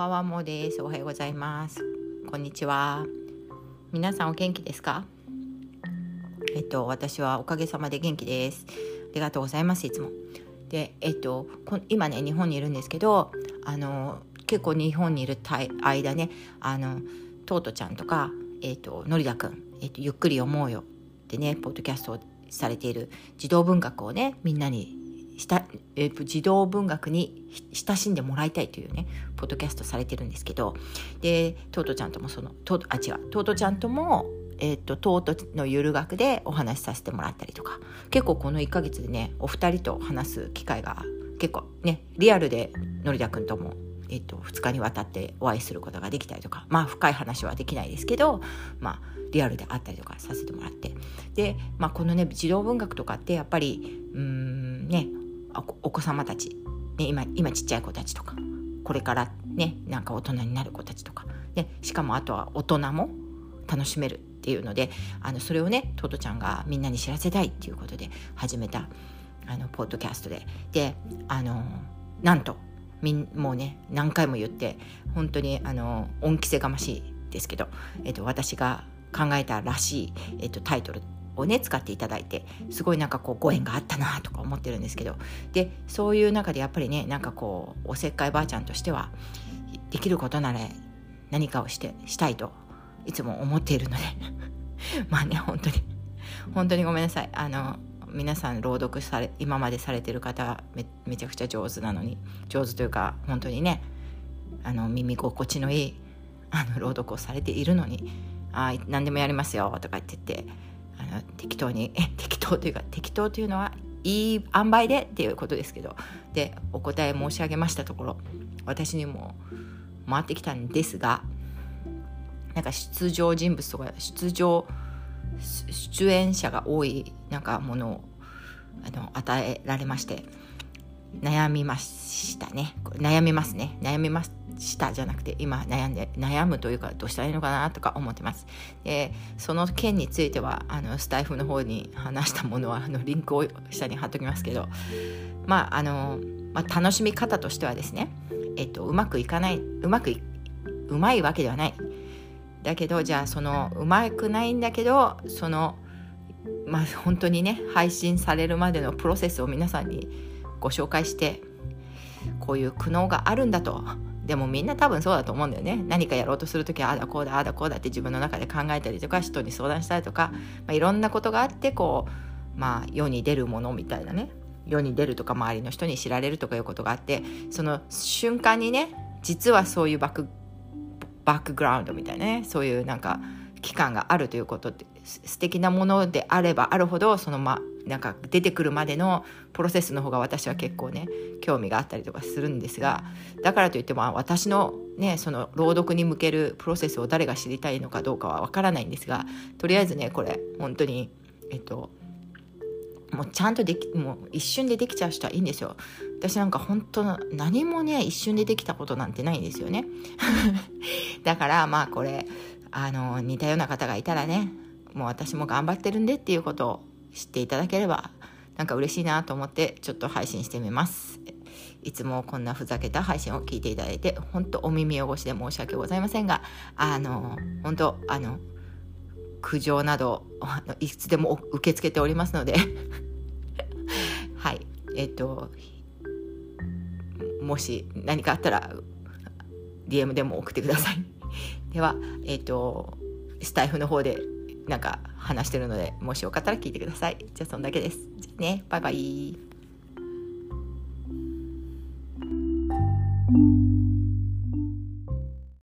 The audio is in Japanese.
ばんはもです。おはようございます。こんにちは。皆さんお元気ですか？えっと私はおかげさまで元気です。ありがとうございますいつも。でえっと今ね日本にいるんですけど、あの結構日本にいる間ね、あのトートちゃんとかえっとのりだくん、えっとゆっくり読もうよってねポッドキャストをされている児童文学をねみんなにしたえー、児童文学に親しんでもらいたいというねポッドキャストされてるんですけど。でトートちゃんともそのトあ違う。トートちゃんともえーと、とトートのゆる学でお話しさせてもらったりとか。結構この1ヶ月でねお二人と話す機会が結構ねリアルでのりだくんとも、えーと、2日にわたってお会いすることができたりとか。まあ深い話はできないですけどまあリアルで会ったりとかさせてもらって。で、まあ、このね児童文学とかってやっぱりうんねお子様たち、ね、今今ちっちゃい子たちとか。これからねなんか大人になる子たちとか。でしかもあとは大人も楽しめるっていうのであのそれをねトトちゃんがみんなに知らせたいっていうことで始めたあのポッドキャストで。であのなんとみんもうね何回も言って本当にあの恩着せがましいですけど、えっと、私が考えたらしい、えっと、タイトルをね使っていただいてすごいなんかこうご縁があったなとか思ってるんですけどでそういう中でやっぱりねなんかこうおせっかいばあちゃんとしてはできることなら何かをしてしたいといつも思っているので まあね本当に本当にごめんなさい。あの皆さん朗読され今までされてる方めめちゃくちゃ上手なのに上手というか本当にねあの耳心地のいいあの朗読をされているのに「ああ何でもやりますよ」とか言ってて適当に適当というか適当というのはいい塩梅でっていうことですけどでお答え申し上げましたところ私にも回ってきたんですがなんか出場人物とか出場出演者が多いなんかものをあの与えられまして悩みましたね。悩みますね。悩みましたじゃなくて今悩んで悩むというかどうしたらいいのかなとか思ってます。でその件についてはあのスタイフの方に話したものはあのリンクを下に貼っときますけどまああの、まあ、楽しみ方としてはですねえっとうまくいかないうまくいうまいわけではない。だけどじゃあそのうまくないんだけどそのまあ本当にね配信されるまでのプロセスを皆さんにご紹介してこういう苦悩があるんだと。でもみんな多分そうだと思うんだよね。何かやろうとする時はああだこうだああだこうだって自分の中で考えたりとか人に相談したりとか、まあ、いろんなことがあってこうまあ世に出るものみたいなね。世に出るとか周りの人に知られるとかいうことがあってその瞬間にね実はそういうバックバックグラウンドみたいなねそういうなんか期間があるということって素敵なものであればあるほどそのまなんか出てくるまでのプロセスの方が私は結構ね興味があったりとかするんですがだからといっても私のねその朗読に向けるプロセスを誰が知りたいのかどうかはわからないんですがとりあえずねこれ本当にえっともうちゃんとできもう一瞬でできちゃう人はいいんですよ。私なんか本当何もね一瞬でできたことなんてないんですよね。だからまあこれあの似たような方がいたらねもう私も頑張ってるんでっていうことを知っていただければなんか嬉しいなと思ってちょっと配信してみます。いつもこんなふざけた配信を聞いていただいて本当お耳汚しで申し訳ございませんがあの本当あの苦情などあのいつでも受け付けておりますので。はい。えっともし何かあったら DM でも送ってください。ではえっとスタイフの方でなんか話してるのでもしよかったら聞いてください。じゃあそんだけです。じゃあね。バイバイ。